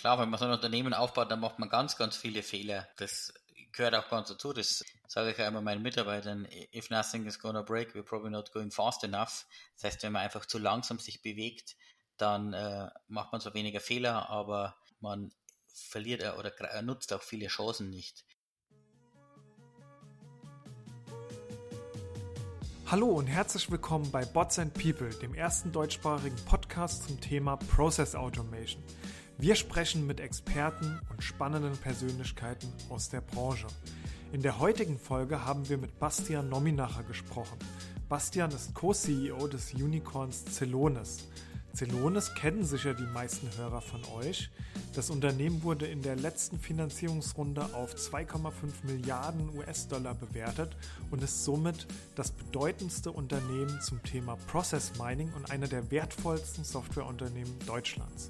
Klar, wenn man so ein Unternehmen aufbaut, dann macht man ganz, ganz viele Fehler. Das gehört auch ganz dazu. Das sage ich ja immer meinen Mitarbeitern. If nothing is gonna break, we're probably not going fast enough. Das heißt, wenn man einfach zu langsam sich bewegt, dann äh, macht man zwar weniger Fehler, aber man verliert oder nutzt auch viele Chancen nicht. Hallo und herzlich willkommen bei Bots and People, dem ersten deutschsprachigen Podcast zum Thema Process Automation. Wir sprechen mit Experten und spannenden Persönlichkeiten aus der Branche. In der heutigen Folge haben wir mit Bastian Nominacher gesprochen. Bastian ist Co-CEO des Unicorns Celonis. Celonis kennen sicher die meisten Hörer von euch. Das Unternehmen wurde in der letzten Finanzierungsrunde auf 2,5 Milliarden US-Dollar bewertet und ist somit das bedeutendste Unternehmen zum Thema Process Mining und einer der wertvollsten Softwareunternehmen Deutschlands.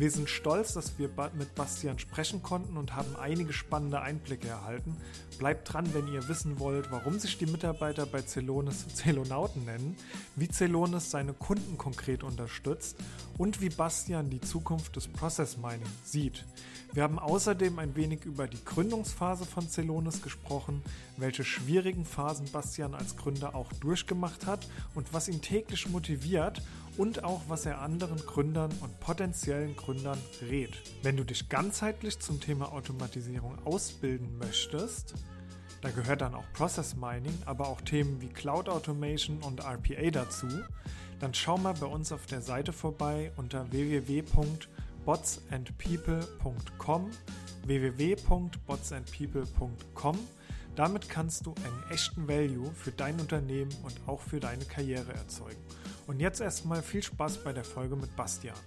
Wir sind stolz, dass wir mit Bastian sprechen konnten und haben einige spannende Einblicke erhalten. Bleibt dran, wenn ihr wissen wollt, warum sich die Mitarbeiter bei Celonis Celonauten nennen, wie Celonis seine Kunden konkret unterstützt und wie Bastian die Zukunft des Process Mining sieht. Wir haben außerdem ein wenig über die Gründungsphase von Celonis gesprochen, welche schwierigen Phasen Bastian als Gründer auch durchgemacht hat und was ihn täglich motiviert und auch was er anderen Gründern und potenziellen Gründern rät. Wenn du dich ganzheitlich zum Thema Automatisierung ausbilden möchtest, da gehört dann auch Process Mining, aber auch Themen wie Cloud Automation und RPA dazu, dann schau mal bei uns auf der Seite vorbei unter www.botsandpeople.com www.botsandpeople.com damit kannst du einen echten Value für dein Unternehmen und auch für deine Karriere erzeugen. Und jetzt erstmal viel Spaß bei der Folge mit Bastian.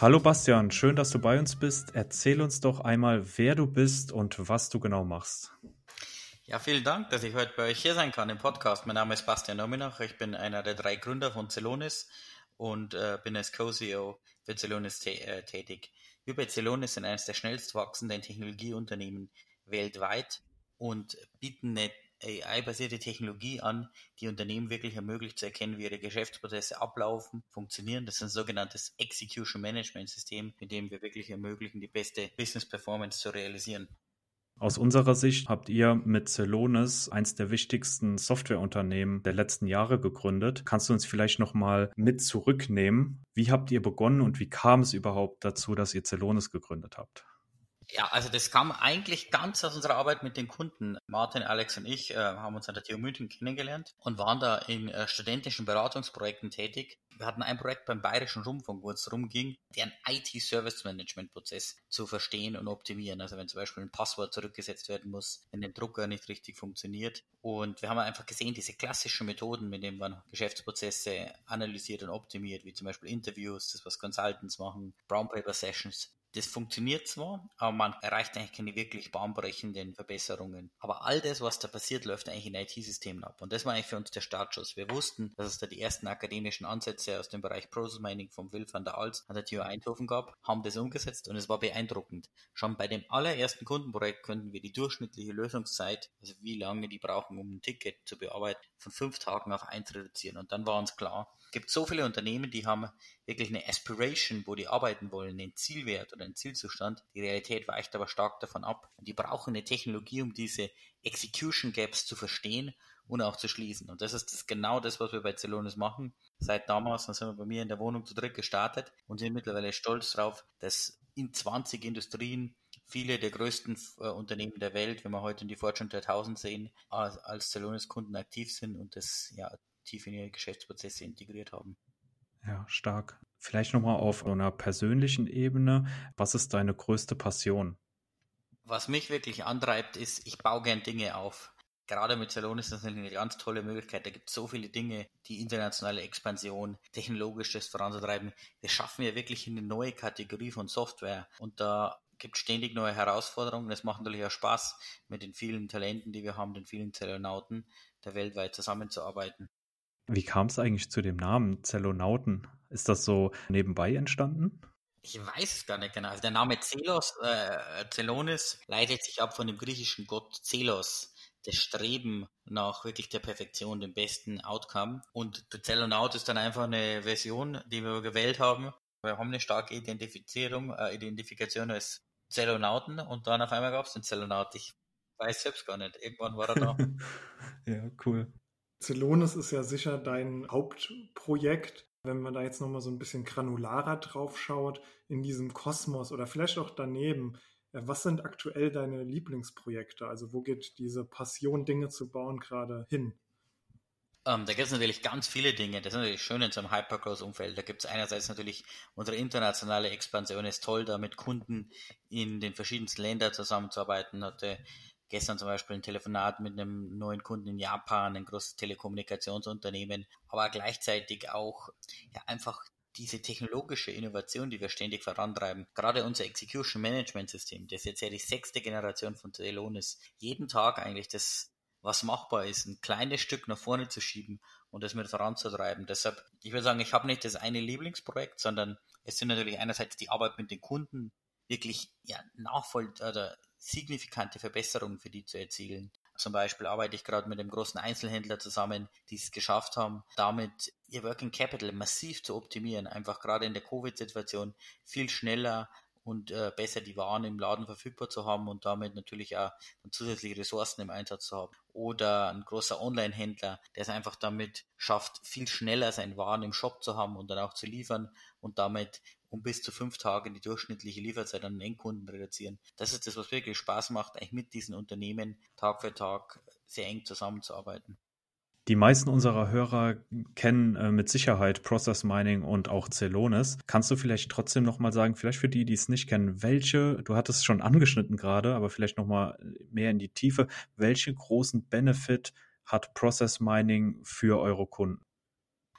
Hallo Bastian, schön, dass du bei uns bist. Erzähl uns doch einmal, wer du bist und was du genau machst. Ja, vielen Dank, dass ich heute bei euch hier sein kann im Podcast. Mein Name ist Bastian Nominach. Ich bin einer der drei Gründer von Celonis und äh, bin als Co-CEO für Celonis äh, tätig. Wir bei Celonis sind eines der schnellst wachsenden Technologieunternehmen weltweit und bieten eine AI-basierte Technologie an, die Unternehmen wirklich ermöglicht zu erkennen, wie ihre Geschäftsprozesse ablaufen, funktionieren. Das ist ein sogenanntes Execution Management System, mit dem wir wirklich ermöglichen, die beste Business Performance zu realisieren. Aus unserer Sicht habt ihr mit Celonis eins der wichtigsten Softwareunternehmen der letzten Jahre gegründet. Kannst du uns vielleicht noch mal mit zurücknehmen? Wie habt ihr begonnen und wie kam es überhaupt dazu, dass ihr Celonis gegründet habt? Ja, also das kam eigentlich ganz aus unserer Arbeit mit den Kunden. Martin, Alex und ich äh, haben uns an der TU München kennengelernt und waren da in äh, studentischen Beratungsprojekten tätig. Wir hatten ein Projekt beim Bayerischen Rundfunk, wo es darum ging, deren IT-Service-Management-Prozess zu verstehen und optimieren. Also wenn zum Beispiel ein Passwort zurückgesetzt werden muss, wenn der Drucker nicht richtig funktioniert. Und wir haben einfach gesehen, diese klassischen Methoden, mit denen man Geschäftsprozesse analysiert und optimiert, wie zum Beispiel Interviews, das was Consultants machen, Brown Paper Sessions, das funktioniert zwar, aber man erreicht eigentlich keine wirklich bahnbrechenden Verbesserungen. Aber all das, was da passiert, läuft eigentlich in IT-Systemen ab. Und das war eigentlich für uns der Startschuss. Wir wussten, dass es da die ersten akademischen Ansätze aus dem Bereich Process Mining vom Will van der Alts an der TU Eindhoven gab, haben das umgesetzt und es war beeindruckend. Schon bei dem allerersten Kundenprojekt könnten wir die durchschnittliche Lösungszeit, also wie lange die brauchen, um ein Ticket zu bearbeiten, von fünf Tagen auf eins reduzieren. Und dann war uns klar, gibt so viele Unternehmen, die haben wirklich eine Aspiration, wo die arbeiten wollen, einen Zielwert oder einen Zielzustand. Die Realität weicht aber stark davon ab. Und die brauchen eine Technologie, um diese Execution Gaps zu verstehen und auch zu schließen. Und das ist das genau das, was wir bei Celonis machen. Seit damals dann sind wir bei mir in der Wohnung zu dritt gestartet und sind mittlerweile stolz darauf, dass in 20 Industrien viele der größten äh, Unternehmen der Welt, wenn wir heute in die Fortune 3000 sehen, als, als Celonis-Kunden aktiv sind und das ja tief in ihre Geschäftsprozesse integriert haben. Ja, stark. Vielleicht nochmal auf einer persönlichen Ebene. Was ist deine größte Passion? Was mich wirklich antreibt, ist, ich baue gern Dinge auf. Gerade mit Salon ist das eine ganz tolle Möglichkeit. Da gibt es so viele Dinge, die internationale Expansion, technologisches voranzutreiben. Wir schaffen ja wirklich eine neue Kategorie von Software. Und da gibt ständig neue Herausforderungen. Es macht natürlich auch Spaß, mit den vielen Talenten, die wir haben, den vielen Zellonauten, da weltweit zusammenzuarbeiten. Wie kam es eigentlich zu dem Namen Zellonauten? Ist das so nebenbei entstanden? Ich weiß es gar nicht genau. Also der Name Zelos, äh, Zelonis leitet sich ab von dem griechischen Gott Zelos, das Streben nach wirklich der Perfektion, dem besten Outcome. Und der Zellonaut ist dann einfach eine Version, die wir gewählt haben. Wir haben eine starke Identifizierung, äh, Identifikation als Zellonauten und dann auf einmal gab es den Zellonaut. Ich weiß selbst gar nicht. Irgendwann war er da. ja, cool. Celonis ist ja sicher dein Hauptprojekt. Wenn man da jetzt nochmal so ein bisschen granularer drauf schaut, in diesem Kosmos oder vielleicht auch daneben, was sind aktuell deine Lieblingsprojekte? Also wo geht diese Passion, Dinge zu bauen, gerade hin? Ähm, da gibt es natürlich ganz viele Dinge. Das ist natürlich schön in so einem Hypergrowth-Umfeld. Da gibt es einerseits natürlich unsere internationale Expansion ist toll, da mit Kunden in den verschiedensten Ländern zusammenzuarbeiten. Hatte gestern zum Beispiel ein Telefonat mit einem neuen Kunden in Japan, ein großes Telekommunikationsunternehmen, aber gleichzeitig auch ja, einfach diese technologische Innovation, die wir ständig vorantreiben, gerade unser Execution Management System, das jetzt ja die sechste Generation von Celonis, jeden Tag eigentlich das, was machbar ist, ein kleines Stück nach vorne zu schieben und das mit voranzutreiben. Deshalb, ich würde sagen, ich habe nicht das eine Lieblingsprojekt, sondern es sind natürlich einerseits die Arbeit mit den Kunden, wirklich ja, nachvoll oder signifikante Verbesserungen für die zu erzielen. Zum Beispiel arbeite ich gerade mit einem großen Einzelhändler zusammen, die es geschafft haben, damit ihr Working Capital massiv zu optimieren, einfach gerade in der Covid-Situation viel schneller und äh, besser die Waren im Laden verfügbar zu haben und damit natürlich auch zusätzliche Ressourcen im Einsatz zu haben. Oder ein großer Online-Händler, der es einfach damit schafft, viel schneller seine Waren im Shop zu haben und dann auch zu liefern und damit um bis zu fünf Tage die durchschnittliche Lieferzeit an den Endkunden reduzieren. Das ist das, was wirklich Spaß macht, eigentlich mit diesen Unternehmen Tag für Tag sehr eng zusammenzuarbeiten. Die meisten unserer Hörer kennen äh, mit Sicherheit Process Mining und auch Celonis. Kannst du vielleicht trotzdem nochmal sagen, vielleicht für die, die es nicht kennen, welche, du hattest es schon angeschnitten gerade, aber vielleicht nochmal mehr in die Tiefe, welche großen Benefit hat Process Mining für eure Kunden?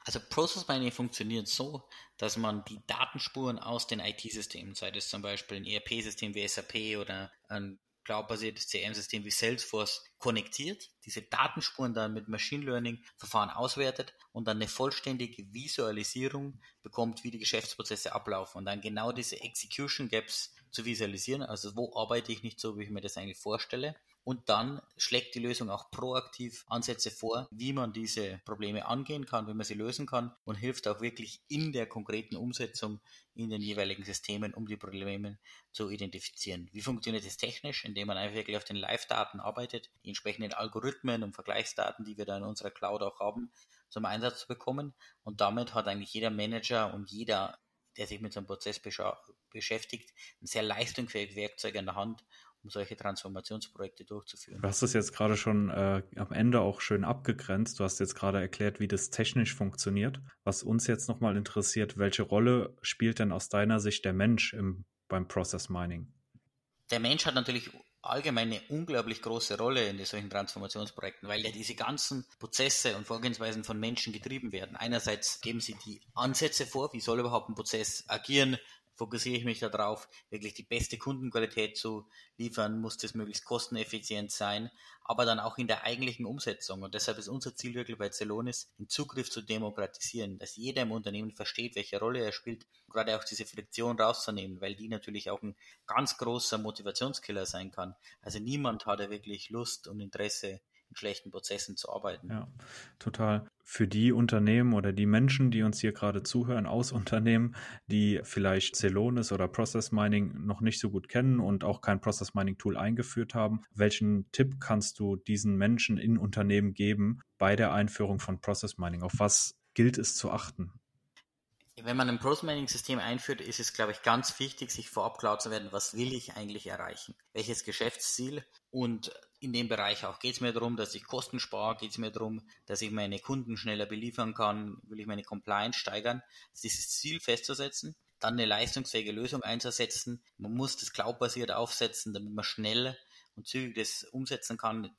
Also Process Mining funktioniert so, dass man die Datenspuren aus den IT-Systemen, sei das zum Beispiel ein ERP-System wie SAP oder ein cloud-basiertes CM-System wie Salesforce, konnektiert, diese Datenspuren dann mit Machine Learning-Verfahren auswertet und dann eine vollständige Visualisierung bekommt, wie die Geschäftsprozesse ablaufen und dann genau diese Execution Gaps zu visualisieren, also wo arbeite ich nicht so, wie ich mir das eigentlich vorstelle und dann schlägt die Lösung auch proaktiv Ansätze vor, wie man diese Probleme angehen kann, wie man sie lösen kann und hilft auch wirklich in der konkreten Umsetzung in den jeweiligen Systemen, um die Probleme zu identifizieren. Wie funktioniert das technisch? Indem man einfach wirklich auf den Live-Daten arbeitet, die entsprechenden Algorithmen und Vergleichsdaten, die wir da in unserer Cloud auch haben, zum Einsatz zu bekommen. Und damit hat eigentlich jeder Manager und jeder, der sich mit so einem Prozess beschäftigt, ein sehr leistungsfähiges Werkzeug in der Hand, um solche Transformationsprojekte durchzuführen. Du hast es jetzt gerade schon äh, am Ende auch schön abgegrenzt. Du hast jetzt gerade erklärt, wie das technisch funktioniert. Was uns jetzt nochmal interessiert, welche Rolle spielt denn aus deiner Sicht der Mensch im, beim Process Mining? Der Mensch hat natürlich allgemein eine unglaublich große Rolle in solchen Transformationsprojekten, weil ja diese ganzen Prozesse und Vorgehensweisen von Menschen getrieben werden. Einerseits geben sie die Ansätze vor, wie soll überhaupt ein Prozess agieren, fokussiere ich mich darauf, wirklich die beste Kundenqualität zu liefern, muss das möglichst kosteneffizient sein, aber dann auch in der eigentlichen Umsetzung. Und deshalb ist unser Ziel wirklich bei Celonis, den Zugriff zu demokratisieren, dass jeder im Unternehmen versteht, welche Rolle er spielt, gerade auch diese Friktion rauszunehmen, weil die natürlich auch ein ganz großer Motivationskiller sein kann. Also niemand hat ja wirklich Lust und Interesse, schlechten Prozessen zu arbeiten. Ja, total. Für die Unternehmen oder die Menschen, die uns hier gerade zuhören aus Unternehmen, die vielleicht Celonis oder Process Mining noch nicht so gut kennen und auch kein Process Mining Tool eingeführt haben, welchen Tipp kannst du diesen Menschen in Unternehmen geben bei der Einführung von Process Mining? Auf was gilt es zu achten? Wenn man ein Process-Mining-System einführt, ist es, glaube ich, ganz wichtig, sich vorab klar zu werden, was will ich eigentlich erreichen? Welches Geschäftsziel? Und in dem Bereich auch geht es mir darum, dass ich Kosten spare, geht es mir darum, dass ich meine Kunden schneller beliefern kann, will ich meine Compliance steigern, dieses Ziel festzusetzen, dann eine leistungsfähige Lösung einzusetzen. Man muss das cloud-basiert aufsetzen, damit man schnell und zügig das umsetzen kann.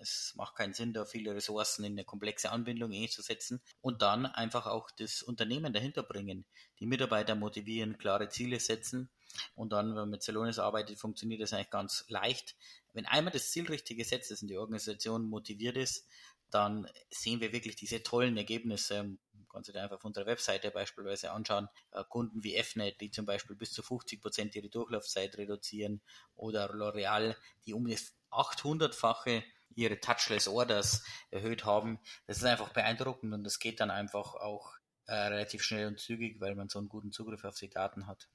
Es macht keinen Sinn, da viele Ressourcen in eine komplexe Anbindung einzusetzen und dann einfach auch das Unternehmen dahinter bringen, die Mitarbeiter motivieren, klare Ziele setzen und dann, wenn man mit Celonis arbeitet, funktioniert das eigentlich ganz leicht. Wenn einmal das Ziel richtig gesetzt ist und die Organisation motiviert ist, dann sehen wir wirklich diese tollen Ergebnisse. Kannst du dir einfach auf unserer Webseite beispielsweise anschauen. Äh, Kunden wie FNET, die zum Beispiel bis zu 50 Prozent ihre Durchlaufzeit reduzieren oder L'Oreal, die um das 800-fache ihre Touchless Orders erhöht haben. Das ist einfach beeindruckend und das geht dann einfach auch äh, relativ schnell und zügig, weil man so einen guten Zugriff auf die Daten hat.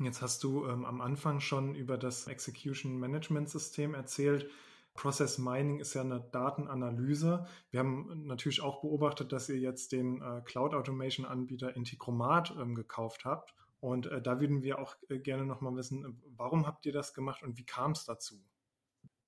Jetzt hast du ähm, am Anfang schon über das Execution Management System erzählt. Process Mining ist ja eine Datenanalyse. Wir haben natürlich auch beobachtet, dass ihr jetzt den äh, Cloud Automation Anbieter Integromat ähm, gekauft habt. Und äh, da würden wir auch äh, gerne nochmal wissen, warum habt ihr das gemacht und wie kam es dazu?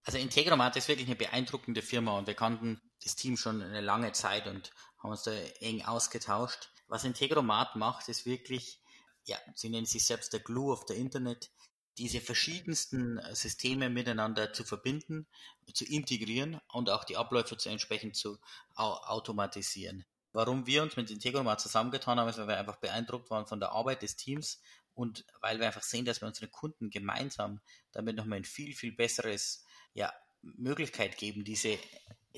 Also Integromat ist wirklich eine beeindruckende Firma und wir kannten das Team schon eine lange Zeit und haben uns da eng ausgetauscht. Was Integromat macht, ist wirklich, ja, sie nennen sich selbst der Glue of the Internet, diese verschiedensten äh, Systeme miteinander zu verbinden, zu integrieren und auch die Abläufe zu entsprechend zu automatisieren. Warum wir uns mit Integromat zusammengetan haben, ist, weil wir einfach beeindruckt waren von der Arbeit des Teams und weil wir einfach sehen, dass wir unseren Kunden gemeinsam damit nochmal ein viel, viel besseres ja, Möglichkeit geben, diese,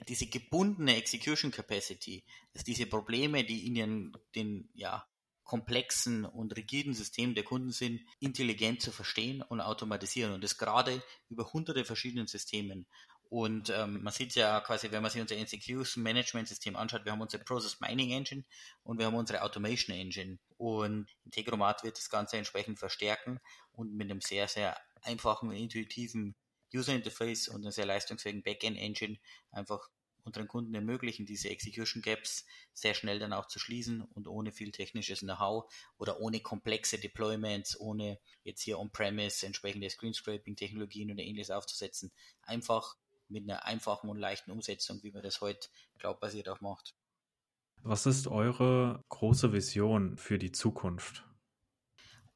diese gebundene Execution Capacity, dass diese Probleme, die in den, den ja, komplexen und rigiden Systemen der Kunden sind, intelligent zu verstehen und automatisieren. Und das gerade über hunderte verschiedenen Systemen. Und ähm, man sieht ja quasi, wenn man sich unser Execution Management System anschaut, wir haben unsere Process Mining Engine und wir haben unsere Automation Engine. Und Integromat wird das Ganze entsprechend verstärken und mit einem sehr, sehr einfachen intuitiven User Interface und einer sehr leistungsfähigen Backend Engine einfach unseren Kunden ermöglichen, diese Execution Gaps sehr schnell dann auch zu schließen und ohne viel technisches Know-how oder ohne komplexe Deployments, ohne jetzt hier on-premise entsprechende Screenscraping-Technologien oder ähnliches aufzusetzen, einfach mit einer einfachen und leichten Umsetzung, wie man das heute cloud-basiert auch macht. Was ist eure große Vision für die Zukunft?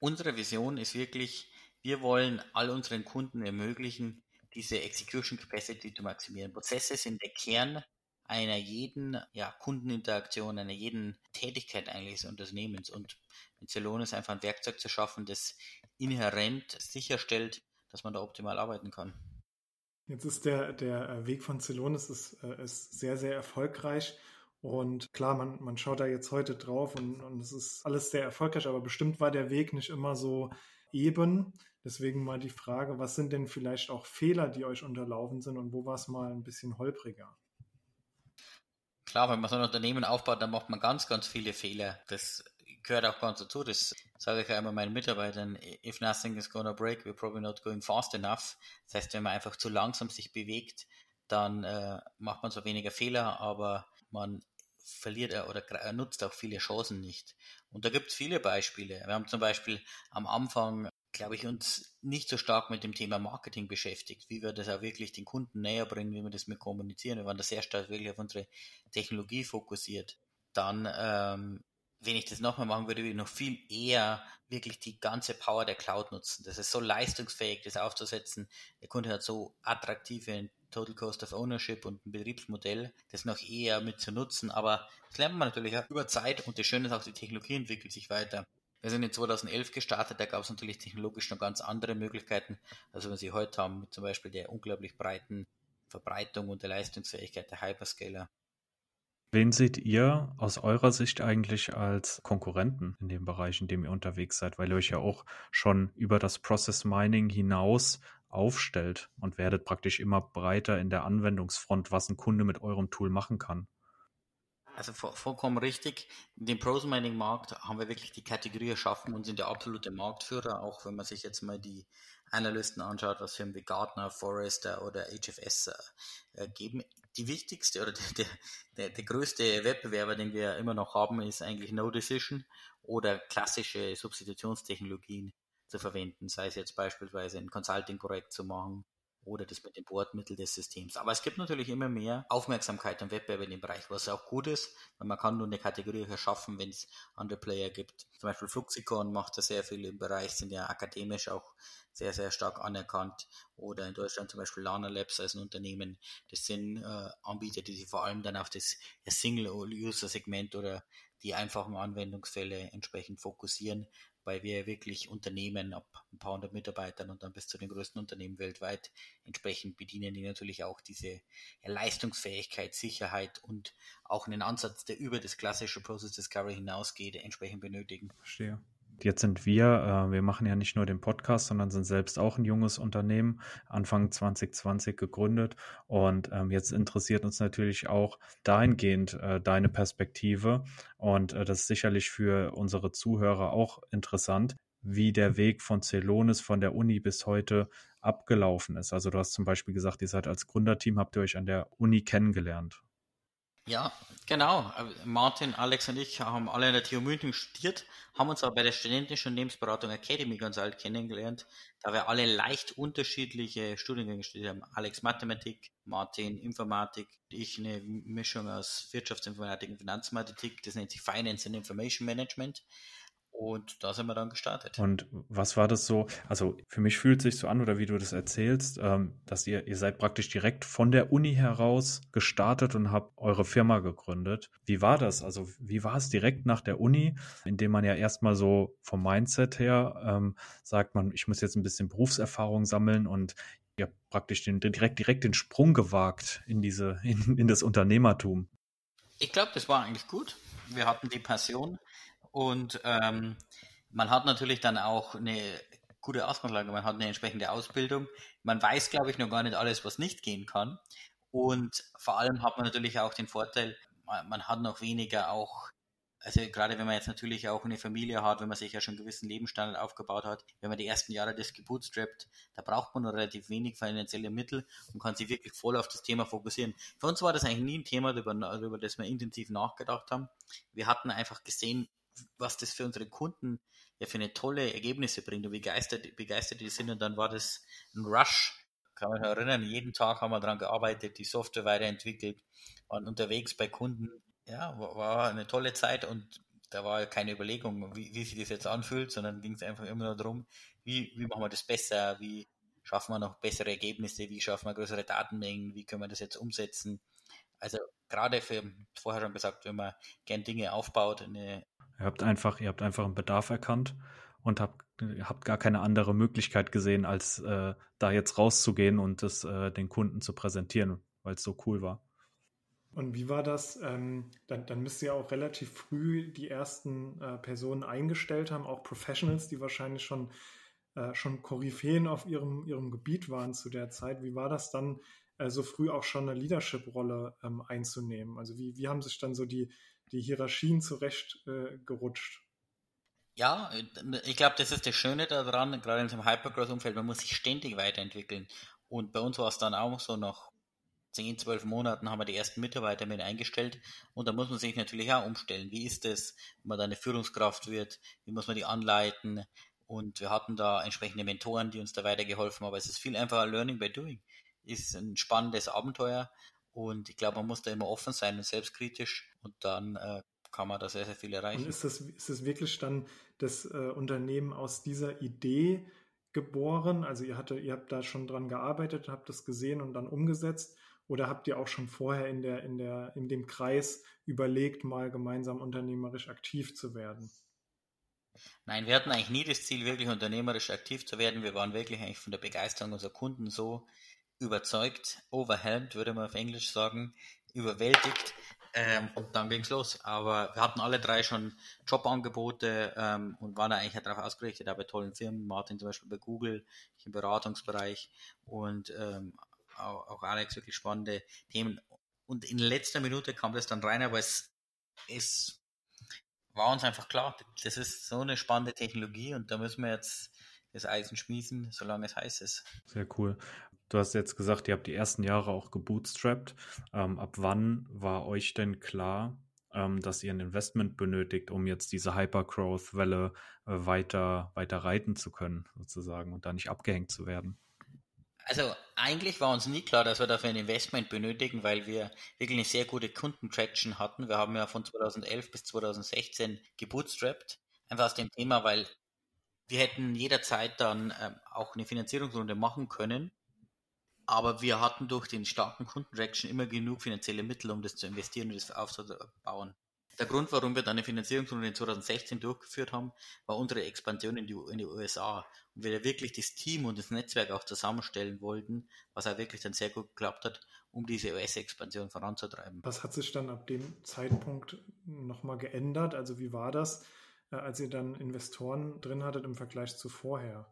Unsere Vision ist wirklich, wir wollen all unseren Kunden ermöglichen, diese Execution Capacity zu maximieren. Prozesse sind der Kern einer jeden ja, Kundeninteraktion, einer jeden Tätigkeit eigentlich des Unternehmens. Und mit Celonis ist einfach ein Werkzeug zu schaffen, das inhärent sicherstellt, dass man da optimal arbeiten kann. Jetzt ist der, der Weg von Celonis ist, äh, ist sehr, sehr erfolgreich. Und klar, man, man schaut da jetzt heute drauf und, und es ist alles sehr erfolgreich, aber bestimmt war der Weg nicht immer so eben. Deswegen mal die Frage, was sind denn vielleicht auch Fehler, die euch unterlaufen sind und wo war es mal ein bisschen holpriger? Klar, wenn man so ein Unternehmen aufbaut, dann macht man ganz, ganz viele Fehler. Das gehört auch ganz dazu. Das sage ich ja immer meinen Mitarbeitern. If nothing is gonna break, we're probably not going fast enough. Das heißt, wenn man einfach zu langsam sich bewegt, dann äh, macht man so weniger Fehler, aber man verliert er oder nutzt auch viele Chancen nicht. Und da gibt es viele Beispiele. Wir haben zum Beispiel am Anfang, glaube ich, uns nicht so stark mit dem Thema Marketing beschäftigt, wie wir das auch wirklich den Kunden näher bringen, wie wir das mit kommunizieren. Wir waren da sehr stark wirklich auf unsere Technologie fokussiert. Dann, ähm, wenn ich das nochmal machen würde, würde ich noch viel eher wirklich die ganze Power der Cloud nutzen. Das ist so leistungsfähig, das aufzusetzen. Der Kunde hat so attraktive Total Cost of Ownership und ein Betriebsmodell, das noch eher mit zu nutzen. Aber das lernt man natürlich auch über Zeit und das Schöne ist auch, die Technologie entwickelt sich weiter. Wir sind in 2011 gestartet, da gab es natürlich technologisch noch ganz andere Möglichkeiten, als wir sie heute haben, mit zum Beispiel der unglaublich breiten Verbreitung und der Leistungsfähigkeit der Hyperscaler. Wen seht ihr aus eurer Sicht eigentlich als Konkurrenten in dem Bereich, in dem ihr unterwegs seid, weil ihr euch ja auch schon über das Process Mining hinaus aufstellt und werdet praktisch immer breiter in der Anwendungsfront, was ein Kunde mit eurem Tool machen kann. Also vollkommen richtig. In dem Pros Mining Markt haben wir wirklich die Kategorie erschaffen und sind der absolute Marktführer, auch wenn man sich jetzt mal die Analysten anschaut, was Firmen wie Gartner, Forrester oder HFS äh, geben. Die wichtigste oder der, der, der größte Wettbewerber, den wir immer noch haben, ist eigentlich No Decision oder klassische Substitutionstechnologien zu verwenden, sei es jetzt beispielsweise ein Consulting-Projekt zu machen oder das mit dem Bordmittel des Systems. Aber es gibt natürlich immer mehr Aufmerksamkeit und Wettbewerb in dem Bereich, was auch gut ist, weil man kann nur eine Kategorie erschaffen, wenn es andere Player gibt. Zum Beispiel Fluxicon macht da sehr viel im Bereich, sind ja akademisch auch sehr, sehr stark anerkannt. Oder in Deutschland zum Beispiel Lana Labs als ein Unternehmen. Das sind äh, Anbieter, die sich vor allem dann auf das Single-User-Segment oder die einfachen Anwendungsfälle entsprechend fokussieren, weil wir wirklich Unternehmen ab ein paar hundert Mitarbeitern und dann bis zu den größten Unternehmen weltweit entsprechend bedienen, die natürlich auch diese Leistungsfähigkeit, Sicherheit und auch einen Ansatz, der über das klassische Process Discovery hinausgeht, entsprechend benötigen. Verstehe. Jetzt sind wir, äh, wir machen ja nicht nur den Podcast, sondern sind selbst auch ein junges Unternehmen, Anfang 2020 gegründet. Und ähm, jetzt interessiert uns natürlich auch dahingehend äh, deine Perspektive. Und äh, das ist sicherlich für unsere Zuhörer auch interessant, wie der Weg von Celonis von der Uni bis heute abgelaufen ist. Also du hast zum Beispiel gesagt, ihr seid als Gründerteam, habt ihr euch an der Uni kennengelernt. Ja, genau. Martin, Alex und ich haben alle in der TU München studiert, haben uns aber bei der Studentischen Unternehmensberatung Academy ganz alt kennengelernt, da wir alle leicht unterschiedliche Studiengänge studiert haben. Alex Mathematik, Martin Informatik, ich eine Mischung aus Wirtschaftsinformatik und Finanzmathematik, das nennt sich Finance and Information Management. Und da sind wir dann gestartet. Und was war das so? Also für mich fühlt es sich so an, oder wie du das erzählst, ähm, dass ihr, ihr seid praktisch direkt von der Uni heraus gestartet und habt eure Firma gegründet. Wie war das? Also wie war es direkt nach der Uni, indem man ja erstmal so vom Mindset her ähm, sagt man, ich muss jetzt ein bisschen Berufserfahrung sammeln und ihr habt praktisch den, direkt, direkt den Sprung gewagt in diese, in, in das Unternehmertum. Ich glaube, das war eigentlich gut. Wir hatten die Passion und ähm, man hat natürlich dann auch eine gute Ausgangslage, man hat eine entsprechende Ausbildung. Man weiß, glaube ich, noch gar nicht alles, was nicht gehen kann. Und vor allem hat man natürlich auch den Vorteil, man hat noch weniger auch, also gerade wenn man jetzt natürlich auch eine Familie hat, wenn man sich ja schon einen gewissen Lebensstandard aufgebaut hat, wenn man die ersten Jahre das gebootstrapped, da braucht man noch relativ wenig finanzielle Mittel und kann sich wirklich voll auf das Thema fokussieren. Für uns war das eigentlich nie ein Thema, über, über das wir intensiv nachgedacht haben. Wir hatten einfach gesehen, was das für unsere Kunden ja für eine tolle Ergebnisse bringt und wie begeistert, begeistert die sind. Und dann war das ein Rush. Kann man erinnern, jeden Tag haben wir daran gearbeitet, die Software weiterentwickelt, waren unterwegs bei Kunden. Ja, war eine tolle Zeit und da war keine Überlegung, wie, wie sich das jetzt anfühlt, sondern ging es einfach immer nur darum, wie, wie machen wir das besser, wie schaffen wir noch bessere Ergebnisse, wie schaffen wir größere Datenmengen, wie können wir das jetzt umsetzen. Also gerade für, vorher schon gesagt, wenn man gern Dinge aufbaut, eine Ihr habt einfach, ihr habt einfach einen Bedarf erkannt und habt, habt gar keine andere Möglichkeit gesehen, als äh, da jetzt rauszugehen und es äh, den Kunden zu präsentieren, weil es so cool war. Und wie war das? Ähm, dann, dann müsst ihr auch relativ früh die ersten äh, Personen eingestellt haben, auch Professionals, die wahrscheinlich schon, äh, schon Koryphäen auf ihrem, ihrem Gebiet waren zu der Zeit. Wie war das dann, äh, so früh auch schon eine Leadership-Rolle ähm, einzunehmen? Also wie, wie haben sich dann so die, die Hierarchien zurechtgerutscht. Äh, ja, ich glaube, das ist das Schöne daran, gerade in so einem Hypergrowth-Umfeld, man muss sich ständig weiterentwickeln. Und bei uns war es dann auch so, nach 10, 12 Monaten haben wir die ersten Mitarbeiter mit eingestellt und da muss man sich natürlich auch umstellen. Wie ist es, wenn man da eine Führungskraft wird? Wie muss man die anleiten? Und wir hatten da entsprechende Mentoren, die uns da weitergeholfen haben. Aber es ist viel einfacher Learning by Doing. Ist ein spannendes Abenteuer und ich glaube, man muss da immer offen sein und selbstkritisch und dann äh, kann man da sehr, sehr viel erreichen. Und ist das, ist das wirklich dann das äh, Unternehmen aus dieser Idee geboren? Also ihr, hatte, ihr habt da schon dran gearbeitet, habt das gesehen und dann umgesetzt? Oder habt ihr auch schon vorher in, der, in, der, in dem Kreis überlegt, mal gemeinsam unternehmerisch aktiv zu werden? Nein, wir hatten eigentlich nie das Ziel, wirklich unternehmerisch aktiv zu werden. Wir waren wirklich eigentlich von der Begeisterung unserer Kunden so überzeugt, overwhelmed, würde man auf Englisch sagen, überwältigt. Ähm, und dann ging's los. Aber wir hatten alle drei schon Jobangebote ähm, und waren eigentlich darauf ausgerichtet, auch bei tollen Firmen, Martin zum Beispiel bei Google, ich im Beratungsbereich und ähm, auch, auch Alex wirklich spannende Themen. Und in letzter Minute kam das dann rein, aber es, es war uns einfach klar, das ist so eine spannende Technologie und da müssen wir jetzt das Eisen schmieden, solange es heiß ist. Sehr cool. Du hast jetzt gesagt, ihr habt die ersten Jahre auch gebootstrapped. Ähm, ab wann war euch denn klar, ähm, dass ihr ein Investment benötigt, um jetzt diese Hypergrowth-Welle äh, weiter, weiter reiten zu können, sozusagen, und da nicht abgehängt zu werden? Also eigentlich war uns nie klar, dass wir dafür ein Investment benötigen, weil wir wirklich eine sehr gute Kundentraction hatten. Wir haben ja von 2011 bis 2016 gebootstrapped. Einfach aus dem Thema, weil wir hätten jederzeit dann ähm, auch eine Finanzierungsrunde machen können aber wir hatten durch den starken Kundentraction immer genug finanzielle Mittel, um das zu investieren und das aufzubauen. Der Grund, warum wir dann eine Finanzierungsrunde in 2016 durchgeführt haben, war unsere Expansion in die, in die USA. Und wir wirklich das Team und das Netzwerk auch zusammenstellen wollten, was auch wirklich dann sehr gut geklappt hat, um diese US-Expansion voranzutreiben. Was hat sich dann ab dem Zeitpunkt nochmal geändert? Also wie war das? äh, als ihr dann Investoren drin hattet im Vergleich zu vorher?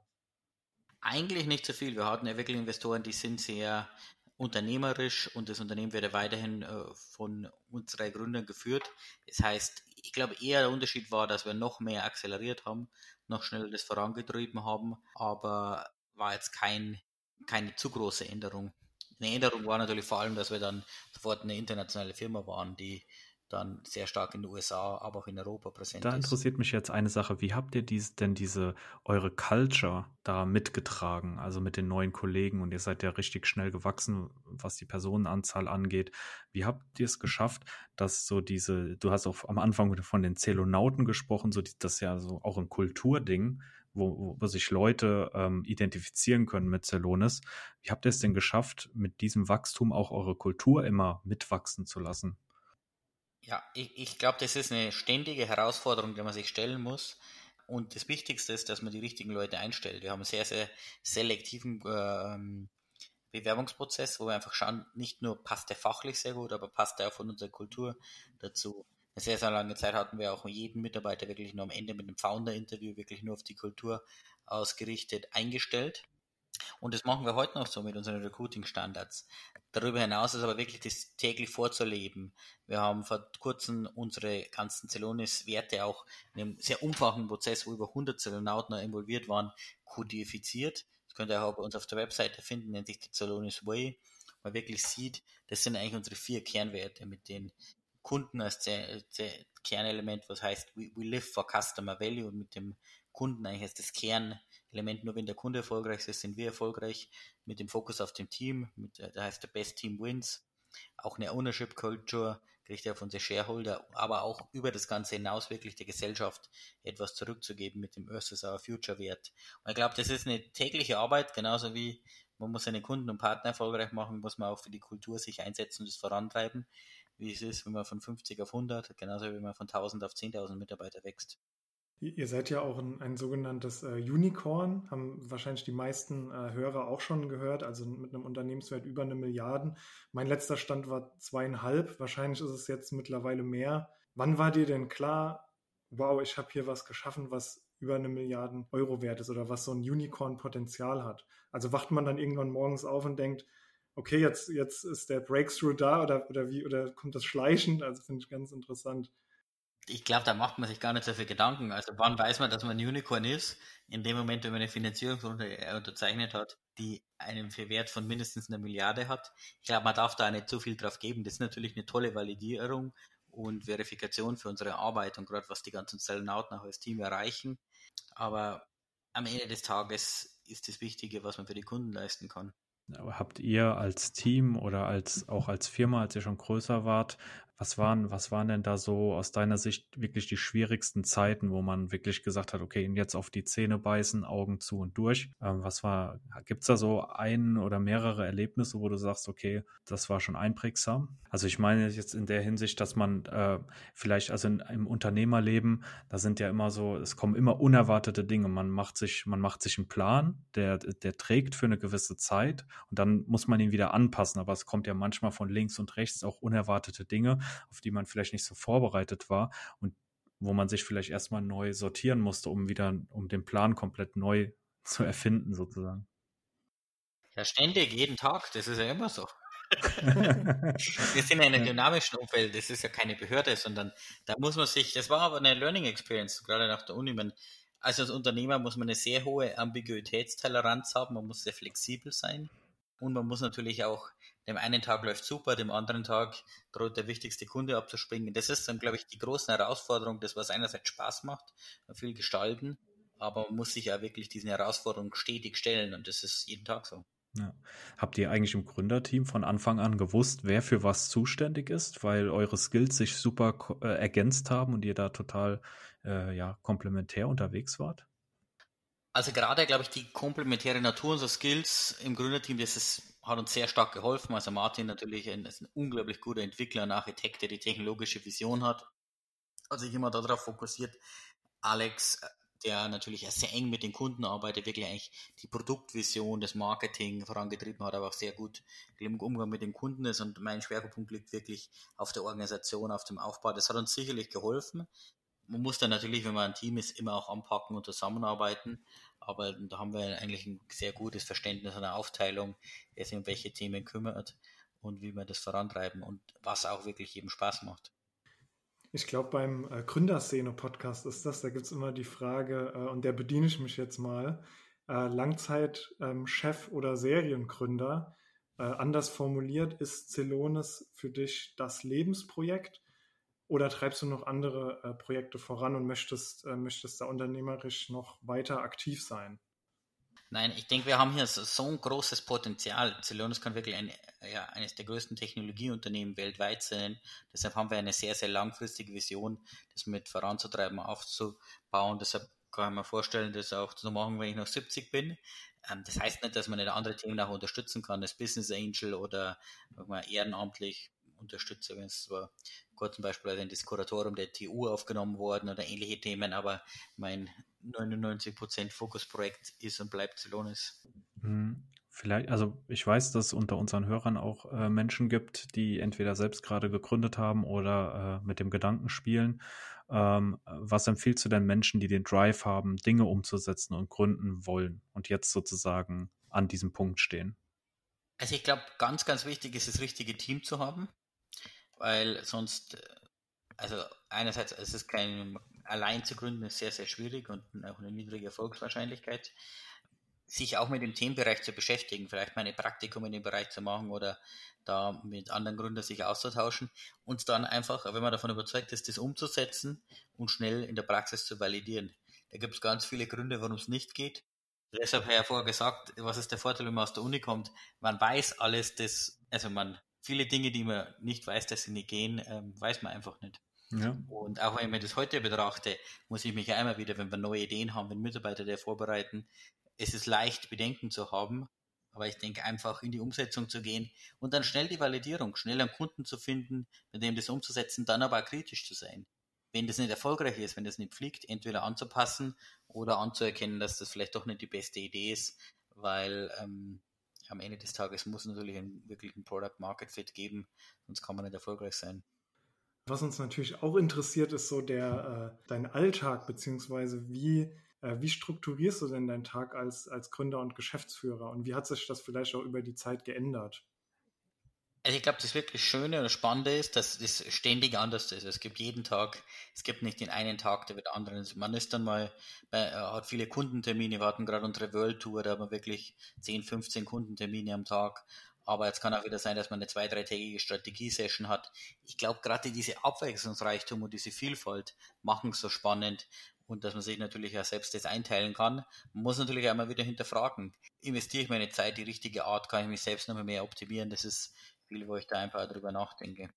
Eigentlich nicht so viel. Wir hatten ja wirklich Investoren, die sind sehr unternehmerisch und das Unternehmen wird ja weiterhin äh, von unseren Gründern geführt. Das heißt, ich glaube eher der Unterschied war, dass wir noch mehr akzeleriert haben, noch schneller das vorangetrieben haben, aber war jetzt kein, keine zu große Änderung. Eine Änderung war natürlich vor allem, dass wir dann sofort eine internationale Firma waren, die dann sehr stark in den USA, aber auch in Europa präsent da ist. Da interessiert mich jetzt eine Sache. Wie habt ihr dies, denn diese, eure Culture da mitgetragen? Also mit den neuen Kollegen und ihr seid ja richtig schnell gewachsen, was die Personenanzahl angeht. Wie habt ihr es geschafft, dass so diese, du hast auch am Anfang von den Zelonauten gesprochen, so die, das ist ja so auch ein Kulturding, wo, wo sich Leute ähm, identifizieren können mit Celonis. Wie habt ihr es denn geschafft, mit diesem Wachstum auch eure Kultur immer mitwachsen zu lassen? Ja, ich, ich glaube, das ist eine ständige Herausforderung, die man sich stellen muss. Und das Wichtigste ist, dass man die richtigen Leute einstellt. Wir haben einen sehr, sehr selektiven ähm, Bewerbungsprozess, wo wir einfach schauen, nicht nur passt der fachlich sehr gut, aber passt der auch von unserer Kultur dazu. Eine sehr, sehr lange Zeit hatten wir auch jeden Mitarbeiter wirklich nur am Ende mit einem Founder-Interview wirklich nur auf die Kultur ausgerichtet eingestellt. Und das machen wir heute noch so mit unseren Recruiting-Standards. Darüber hinaus ist aber wirklich das täglich vorzuleben. Wir haben vor kurzem unsere ganzen Celonis-Werte auch in einem sehr umfassenden Prozess, wo über 100 Celonauten involviert waren, kodifiziert. Das könnt ihr auch bei uns auf der Webseite finden, nennt sich die Celonis Way. Man wirklich sieht, das sind eigentlich unsere vier Kernwerte, mit den Kunden als Kernelement, was heißt, we, we live for customer value und mit dem Kunden eigentlich als das Kern Element, nur wenn der Kunde erfolgreich ist, sind wir erfolgreich mit dem Fokus auf dem Team, mit, äh, da heißt der Best Team Wins, auch eine Ownership Culture, kriegt er von unsere Shareholder, aber auch über das Ganze hinaus wirklich der Gesellschaft etwas zurückzugeben mit dem Earth is our Future Wert. Und ich glaube, das ist eine tägliche Arbeit, genauso wie man muss seine Kunden und Partner erfolgreich machen, muss man auch für die Kultur sich einsetzen und es vorantreiben, wie es ist, wenn man von 50 auf 100, genauso wie man von 1000 auf 10.000 Mitarbeiter wächst. Ihr seid ja auch ein, ein sogenanntes äh, Unicorn, haben wahrscheinlich die meisten äh, Hörer auch schon gehört, also mit einem Unternehmenswert über eine Milliarde. Mein letzter Stand war zweieinhalb, wahrscheinlich ist es jetzt mittlerweile mehr. Wann war dir denn klar, wow, ich habe hier was geschaffen, was über eine Milliarde Euro wert ist oder was so ein Unicorn-Potenzial hat? Also wacht man dann irgendwann morgens auf und denkt, okay, jetzt, jetzt ist der Breakthrough da oder, oder wie, oder kommt das schleichend? Also finde ich ganz interessant ich glaube, da macht man sich gar nicht so viel Gedanken. Also wann weiß man, dass man ein Unicorn ist? In dem Moment, wenn man eine Finanzierungsrunde äh, unterzeichnet hat, die einen Wert von mindestens einer Milliarde hat. Ich glaube, man darf da nicht zu viel drauf geben. Das ist natürlich eine tolle Validierung und Verifikation für unsere Arbeit und gerade was die ganzen Zellenauten auch als Team erreichen. Aber am Ende des Tages ist das Wichtige, was man für die Kunden leisten kann. Habt ihr als Team oder als auch als Firma, als ihr schon größer wart, was waren, was waren denn da so aus deiner Sicht wirklich die schwierigsten Zeiten, wo man wirklich gesagt hat, okay, jetzt auf die Zähne beißen, Augen zu und durch? Ähm, was war, gibt's da so ein oder mehrere Erlebnisse, wo du sagst, okay, das war schon einprägsam? Also ich meine jetzt in der Hinsicht, dass man äh, vielleicht, also in, im Unternehmerleben, da sind ja immer so, es kommen immer unerwartete Dinge. Man macht sich, man macht sich einen Plan, der, der trägt für eine gewisse Zeit und dann muss man ihn wieder anpassen. Aber es kommt ja manchmal von links und rechts auch unerwartete Dinge auf die man vielleicht nicht so vorbereitet war und wo man sich vielleicht erstmal neu sortieren musste, um wieder, um den Plan komplett neu zu erfinden, sozusagen. Ja, ständig, jeden Tag, das ist ja immer so. wir sind in einem dynamischen Umfeld, das ist ja keine Behörde, sondern da muss man sich, das war aber eine Learning Experience, gerade nach der Uni. Man, also als Unternehmer muss man eine sehr hohe Ambiguitätstoleranz haben, man muss sehr flexibel sein und man muss natürlich auch dem einen Tag läuft super, dem anderen Tag droht der wichtigste Kunde abzuspringen. Das ist dann, glaube ich, die große Herausforderung, das, was einerseits Spaß macht, viel gestalten, aber man muss sich ja wirklich diesen Herausforderungen stetig stellen und das ist jeden Tag so. Ja. Habt ihr eigentlich im Gründerteam von Anfang an gewusst, wer für was zuständig ist, weil eure Skills sich super äh, ergänzt haben und ihr da total äh, ja, komplementär unterwegs wart? Also gerade, glaube ich, die komplementäre Natur unserer Skills im Gründerteam, das ist, hat uns sehr stark geholfen. Also Martin natürlich ein, ist ein unglaublich guter Entwickler und Architekt, der die technologische Vision hat. Also ich immer darauf fokussiert. Alex, der natürlich sehr eng mit den Kunden arbeitet, wirklich eigentlich die Produktvision, das Marketing vorangetrieben hat, aber auch sehr gut im Umgang mit den Kunden ist. Und mein Schwerpunkt liegt wirklich auf der Organisation, auf dem Aufbau. Das hat uns sicherlich geholfen man muss dann natürlich, wenn man ein Team ist, immer auch anpacken und zusammenarbeiten. Aber da haben wir eigentlich ein sehr gutes Verständnis einer Aufteilung, wer sich um welche Themen kümmert und wie wir das vorantreiben und was auch wirklich jedem Spaß macht. Ich glaube, beim äh, Gründerszene-Podcast ist das, da gibt es immer die Frage, äh, und der bediene ich mich jetzt mal, äh, Langzeitchef ähm, oder Seriengründer. Äh, anders formuliert, ist Celonis für dich das Lebensprojekt oder treibst du noch andere äh, Projekte voran und möchtest, äh, möchtest da unternehmerisch noch weiter aktiv sein? Nein, ich denke, wir haben hier so, so ein großes Potenzial. Celonis kann wirklich ein, ja, eines der größten Technologieunternehmen weltweit sein. Deshalb haben wir eine sehr, sehr langfristige Vision, das mit voranzutreiben, aufzubauen. Deshalb kann ich mir vorstellen, das auch zu machen, wenn ich noch 70 bin. Ähm, das heißt nicht, dass man nicht andere Themen auch unterstützen kann, als Business Angel oder mal, ehrenamtlich unterstütze, wenn es zwar kurz zum Beispiel in das Kuratorium der TU aufgenommen worden oder ähnliche Themen, aber mein 99% Fokusprojekt ist und bleibt Celonis. Hm, vielleicht, also ich weiß, dass es unter unseren Hörern auch äh, Menschen gibt, die entweder selbst gerade gegründet haben oder äh, mit dem Gedanken spielen. Ähm, was empfiehlst du denn Menschen, die den Drive haben, Dinge umzusetzen und gründen wollen und jetzt sozusagen an diesem Punkt stehen? Also ich glaube, ganz, ganz wichtig ist, das richtige Team zu haben weil sonst, äh, also einerseits ist es kein allein zu gründen, ist sehr, sehr schwierig und auch eine niedrige Erfolgswahrscheinlichkeit. Sich auch mit dem Themenbereich zu beschäftigen, vielleicht mal ein Praktikum in dem Bereich zu machen oder da mit anderen Gründern sich auszutauschen und dann einfach, wenn man davon überzeugt ist, das umzusetzen und schnell in der Praxis zu validieren. Da gibt es ganz viele Gründe, warum es nicht geht. Deshalb habe ich ja vorher gesagt, was ist der Vorteil, wenn man aus der Uni kommt? Man weiß alles, das, also man viele Dinge, die man nicht weiß, dass sie nicht gehen, ähm, weiß man einfach nicht. Ja. Und auch wenn ich mir das heute betrachte, muss ich mich ja einmal wieder, wenn wir neue Ideen haben, wenn Mitarbeiter der vorbereiten, es ist leicht, Bedenken zu haben, aber ich denke einfach in die Umsetzung zu gehen und dann schnell die Validierung, schnell einen Kunden zu finden, mit dem das umzusetzen, dann aber auch kritisch zu sein. Wenn das nicht erfolgreich ist, wenn das nicht fliegt, entweder anzupassen oder anzuerkennen, dass das vielleicht doch nicht die beste Idee ist, weil ähm, am Ende des Tages muss natürlich ein wirklichen Product Market Fit geben, sonst kann man nicht erfolgreich sein. Was uns natürlich auch interessiert, ist so der äh, dein Alltag, beziehungsweise wie, äh, wie strukturierst du denn deinen Tag als, als Gründer und Geschäftsführer und wie hat sich das vielleicht auch über die Zeit geändert? Also ich glaube, das wirklich Schöne oder Spannende ist, dass das ständig anders ist. Es gibt jeden Tag, es gibt nicht den einen Tag, der wird anderen. Man ist dann mal, bei, äh, hat viele Kundentermine, wir hatten gerade unsere World Tour, da haben wir wirklich 10, 15 Kundentermine am Tag. Aber jetzt kann auch wieder sein, dass man eine zwei-, dreitägige Strategie-Session hat. Ich glaube, gerade diese Abwechslungsreichtum und diese Vielfalt machen es so spannend und dass man sich natürlich auch selbst das einteilen kann. Man muss natürlich auch immer wieder hinterfragen, investiere ich meine Zeit die richtige Art, kann ich mich selbst noch mehr optimieren. Das ist viel, wo ich da einfach drüber nachdenke.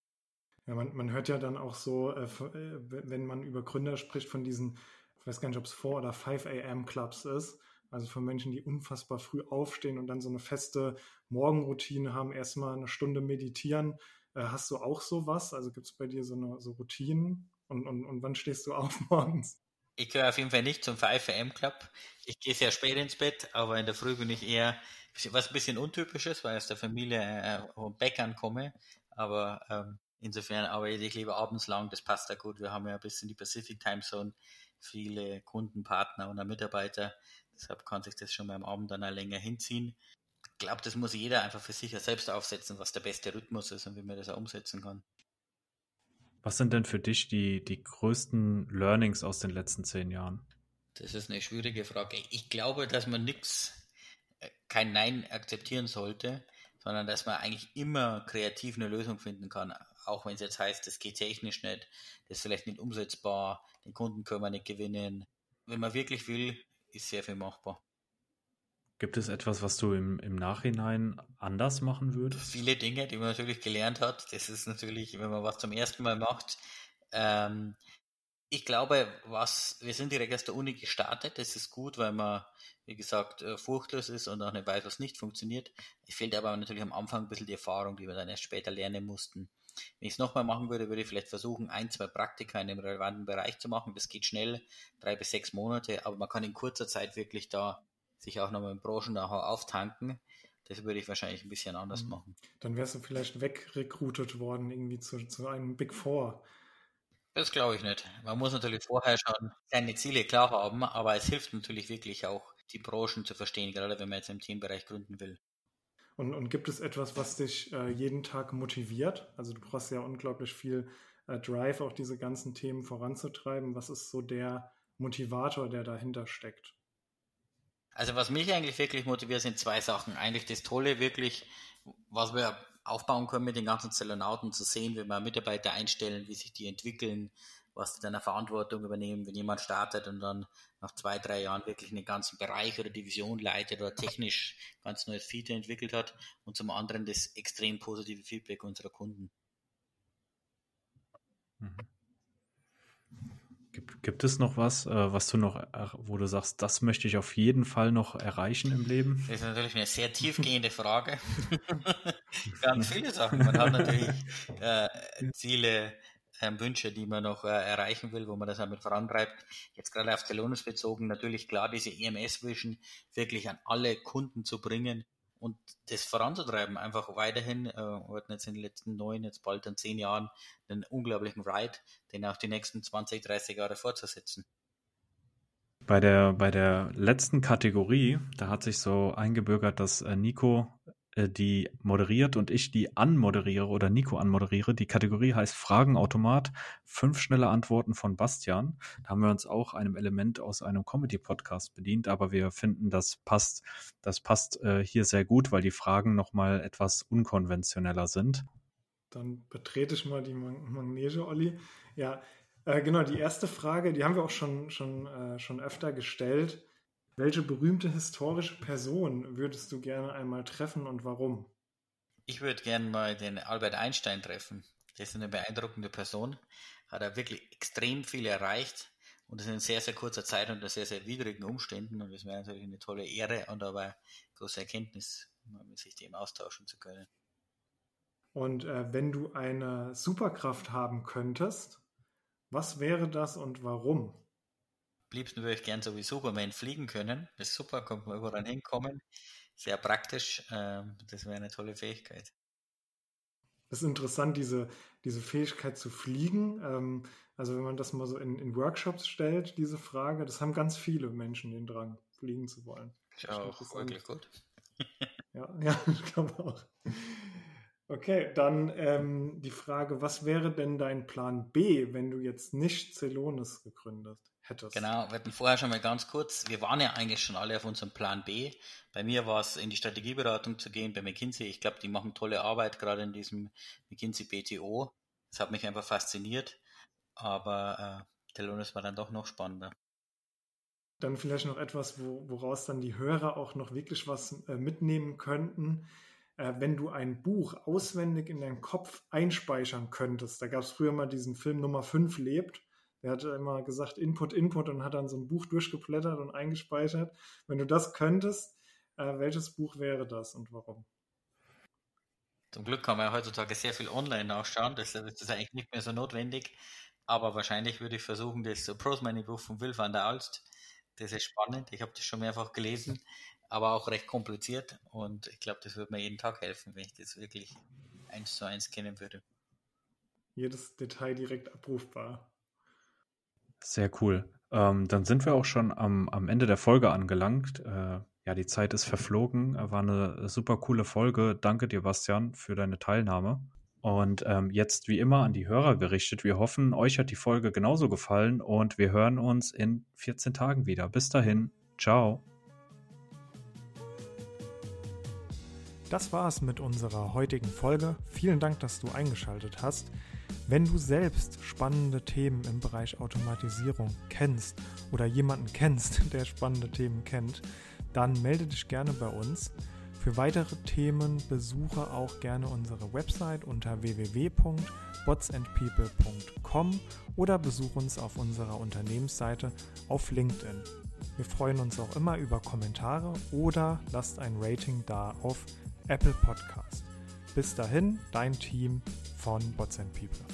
Ja, man, man hört ja dann auch so, äh, äh wenn man über Gründer spricht, von diesen, ich weiß gar nicht, ob es 4 oder 5 AM Clubs ist, also von Menschen, die unfassbar früh aufstehen und dann so eine feste Morgenroutine haben, erstmal eine Stunde meditieren. Äh, hast du auch sowas? Also gibt es bei dir so eine so Routinen? Und, und, und wann stehst du auf morgens? Ich gehöre auf jeden Fall nicht zum 5 AM Club. Ich gehe sehr spät ins Bett, aber in der Früh bin ich eher was ein bisschen untypisches, weil ich aus der Familie äh, Bäckern komme. Aber ähm, insofern arbeite ich lieber abends lang, das passt ja gut. Wir haben ja ein bisschen die Pacific Time Zone, viele Kunden, Partner und Mitarbeiter. Deshalb kann sich das schon beim Abend dann auch länger hinziehen. Ich glaube, das muss jeder einfach für sich selbst aufsetzen, was der beste Rhythmus ist und wie man das auch umsetzen kann. Was sind denn für dich die, die größten Learnings aus den letzten zehn Jahren? Das ist eine schwierige Frage. Ich glaube, dass man nichts kein Nein akzeptieren sollte, sondern dass man eigentlich immer kreativ eine Lösung finden kann, auch wenn es jetzt heißt, das geht technisch nicht, das ist vielleicht nicht umsetzbar, den Kunden können wir nicht gewinnen. Wenn man wirklich will, ist sehr viel machbar. Gibt es etwas, was du im, im Nachhinein anders machen würdest? Viele Dinge, die man natürlich gelernt hat. Das ist natürlich, wenn man was zum ersten Mal macht. Ähm, ich glaube, was, wir sind direkt aus der Uni gestartet. Das ist gut, weil man wie gesagt, äh, furchtlos ist und auch nicht weiß, was nicht funktioniert. Es fehlt aber natürlich am Anfang ein bisschen die Erfahrung, die wir dann erst später lernen mussten. Wenn ich es nochmal machen würde, würde ich vielleicht versuchen, ein, zwei Praktika in dem relevanten Bereich zu machen. Das geht schnell, drei bis sechs Monate, aber man kann in kurzer Zeit wirklich da sich auch nochmal im Branchen auftanken. Das würde ich wahrscheinlich ein bisschen anders mhm. machen. Dann wärst du vielleicht wegrekrutet worden, irgendwie zu, zu einem Big Four. Das glaube ich nicht. Man muss natürlich vorher schon seine Ziele klar haben, aber es hilft natürlich wirklich auch, die Branchen zu verstehen, gerade wenn man jetzt im Themenbereich gründen will. Und, und gibt es etwas, was dich äh, jeden Tag motiviert? Also du brauchst ja unglaublich viel äh, Drive, auch diese ganzen Themen voranzutreiben. Was ist so der Motivator, der dahinter steckt? Also was mich eigentlich wirklich motiviert, sind zwei Sachen. Eigentlich das Tolle wirklich, was wir aufbauen können mit den ganzen Zellonauten, zu sehen, wie wir Mitarbeiter einstellen, wie sich die entwickeln, was die dann eine Verantwortung übernehmen, wenn jemand startet und dann nach zwei, drei Jahren wirklich einen ganzen Bereich oder Division leitet oder technisch ganz neues Feature entwickelt hat und zum anderen das extrem positive Feedback unserer Kunden. Mhm. Gibt, gibt es noch was, äh, was du noch, wo du sagst, das möchte ich auf jeden Fall noch erreichen im Leben? Das ist natürlich eine sehr tiefgehende Frage. Ganz viele Sachen. Man hat natürlich äh, Ziele, äh, Wünsche, die man noch äh, erreichen will, wo man das damit vorantreibt. Jetzt gerade auf Telonis bezogen, natürlich klar, diese EMS-Vision wirklich an alle Kunden zu bringen, und das voranzutreiben, einfach weiterhin, äh, wir hatten jetzt in den letzten neun, jetzt bald in zehn Jahren einen unglaublichen Ride, den auch die nächsten 20, 30 Jahre fortzusetzen. Bei der, bei der letzten Kategorie, da hat sich so eingebürgert, dass äh, Nico die moderiert und ich die anmoderiere oder Nico anmoderiere. Die Kategorie heißt Fragenautomat. Fünf schnelle Antworten von Bastian. Da haben wir uns auch einem Element aus einem Comedy-Podcast bedient, aber wir finden, das passt, das passt äh, hier sehr gut, weil die Fragen nochmal etwas unkonventioneller sind. Dann betrete ich mal die Magnese, Olli. Ja, äh, genau, die erste Frage, die haben wir auch schon, schon, äh, schon öfter gestellt. Welche berühmte historische Person würdest du gerne einmal treffen und warum? Ich würde gerne mal den Albert Einstein treffen. Der ist eine beeindruckende Person, hat er wirklich extrem viel erreicht und das in sehr, sehr kurzer Zeit unter sehr, sehr widrigen Umständen und das wäre natürlich eine tolle Ehre und aber große Erkenntnis, mit sich dem austauschen zu können. Und äh, wenn du eine Superkraft haben könntest, was wäre das und warum? Liebsten würde ich gern so wie Superman fliegen können. Das ist super, kommt man überall hinkommen. Sehr praktisch. Ähm, das wäre eine tolle Fähigkeit. Das ist interessant, diese, diese Fähigkeit zu fliegen. Ähm, also wenn man das mal so in, in Workshops stellt, diese Frage, das haben ganz viele Menschen den Drang, fliegen zu wollen. Ich auch, wirklich gut. ja, ja, ich glaube auch. Okay, dann ähm, die Frage, was wäre denn dein Plan B, wenn du jetzt nicht Celonis gegründet hättest? Genau, wir hatten vorher schon mal ganz kurz, wir waren ja eigentlich schon alle auf unserem Plan B. Bei mir war es in die Strategieberatung zu gehen, bei McKinsey. Ich glaube, die machen tolle Arbeit, gerade in diesem McKinsey BTO. Das hat mich einfach fasziniert, aber äh, Celonis war dann doch noch spannender dann vielleicht noch etwas, wo, woraus dann die Hörer auch noch wirklich was äh, mitnehmen könnten äh, wenn du ein Buch auswendig in deinen Kopf einspeichern könntest. Da gab es früher mal diesen Film Nummer 5 lebt. Der hat immer gesagt Input, Input und hat dann so ein Buch durchgeblättert und eingespeichert. Wenn du das könntest, äh, welches Buch wäre das und warum? Zum Glück kann man ja heutzutage sehr viel online nachschauen, deshalb ist das eigentlich nicht mehr so notwendig. Aber wahrscheinlich würde ich versuchen, das Pros Money Buch von Will van der Alst. Das ist spannend. Ich habe das schon mehrfach gelesen aber auch recht kompliziert und ich glaube, das würde mir jeden Tag helfen, wenn ich das wirklich eins zu eins kennen würde. Jedes Detail direkt abrufbar. Sehr cool. Ähm, dann sind wir auch schon am, am Ende der Folge angelangt. Äh, ja, die Zeit ist verflogen. War eine super coole Folge. Danke dir, Bastian, für deine Teilnahme. Und ähm, jetzt wie immer an die Hörer gerichtet. Wir hoffen, euch hat die Folge genauso gefallen und wir hören uns in 14 Tagen wieder. Bis dahin. Ciao. Das war es mit unserer heutigen Folge. Vielen Dank, dass du eingeschaltet hast. Wenn du selbst spannende Themen im Bereich Automatisierung kennst oder jemanden kennst, der spannende Themen kennt, dann melde dich gerne bei uns. Für weitere Themen besuche auch gerne unsere Website unter www.botsandpeople.com oder besuche uns auf unserer Unternehmensseite auf LinkedIn. Wir freuen uns auch immer über Kommentare oder lasst ein Rating da auf Apple Podcast. Bis dahin, dein Team von Bots and People.